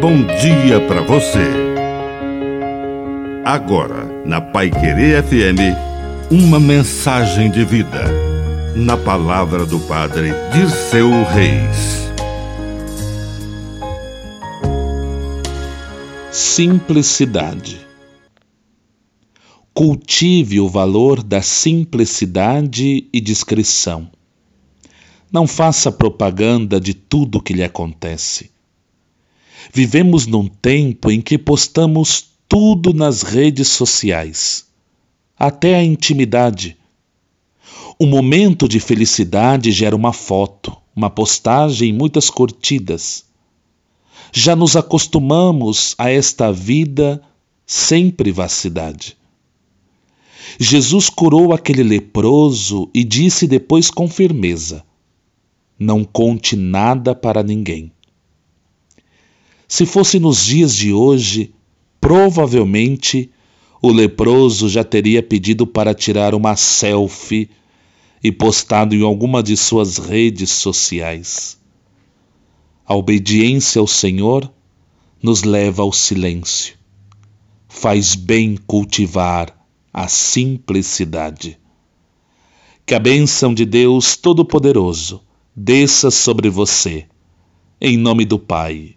bom dia para você. Agora, na Pai Querer FM, uma mensagem de vida. Na palavra do Padre Dirceu Reis. Simplicidade. Cultive o valor da simplicidade e discrição. Não faça propaganda de tudo que lhe acontece. Vivemos num tempo em que postamos tudo nas redes sociais, até a intimidade. Um momento de felicidade gera uma foto, uma postagem e muitas curtidas. Já nos acostumamos a esta vida sem privacidade. Jesus curou aquele leproso e disse depois com firmeza: Não conte nada para ninguém. Se fosse nos dias de hoje, provavelmente o leproso já teria pedido para tirar uma selfie e postado em alguma de suas redes sociais. A obediência ao Senhor nos leva ao silêncio. Faz bem cultivar a simplicidade. Que a bênção de Deus Todo-Poderoso desça sobre você, em nome do Pai,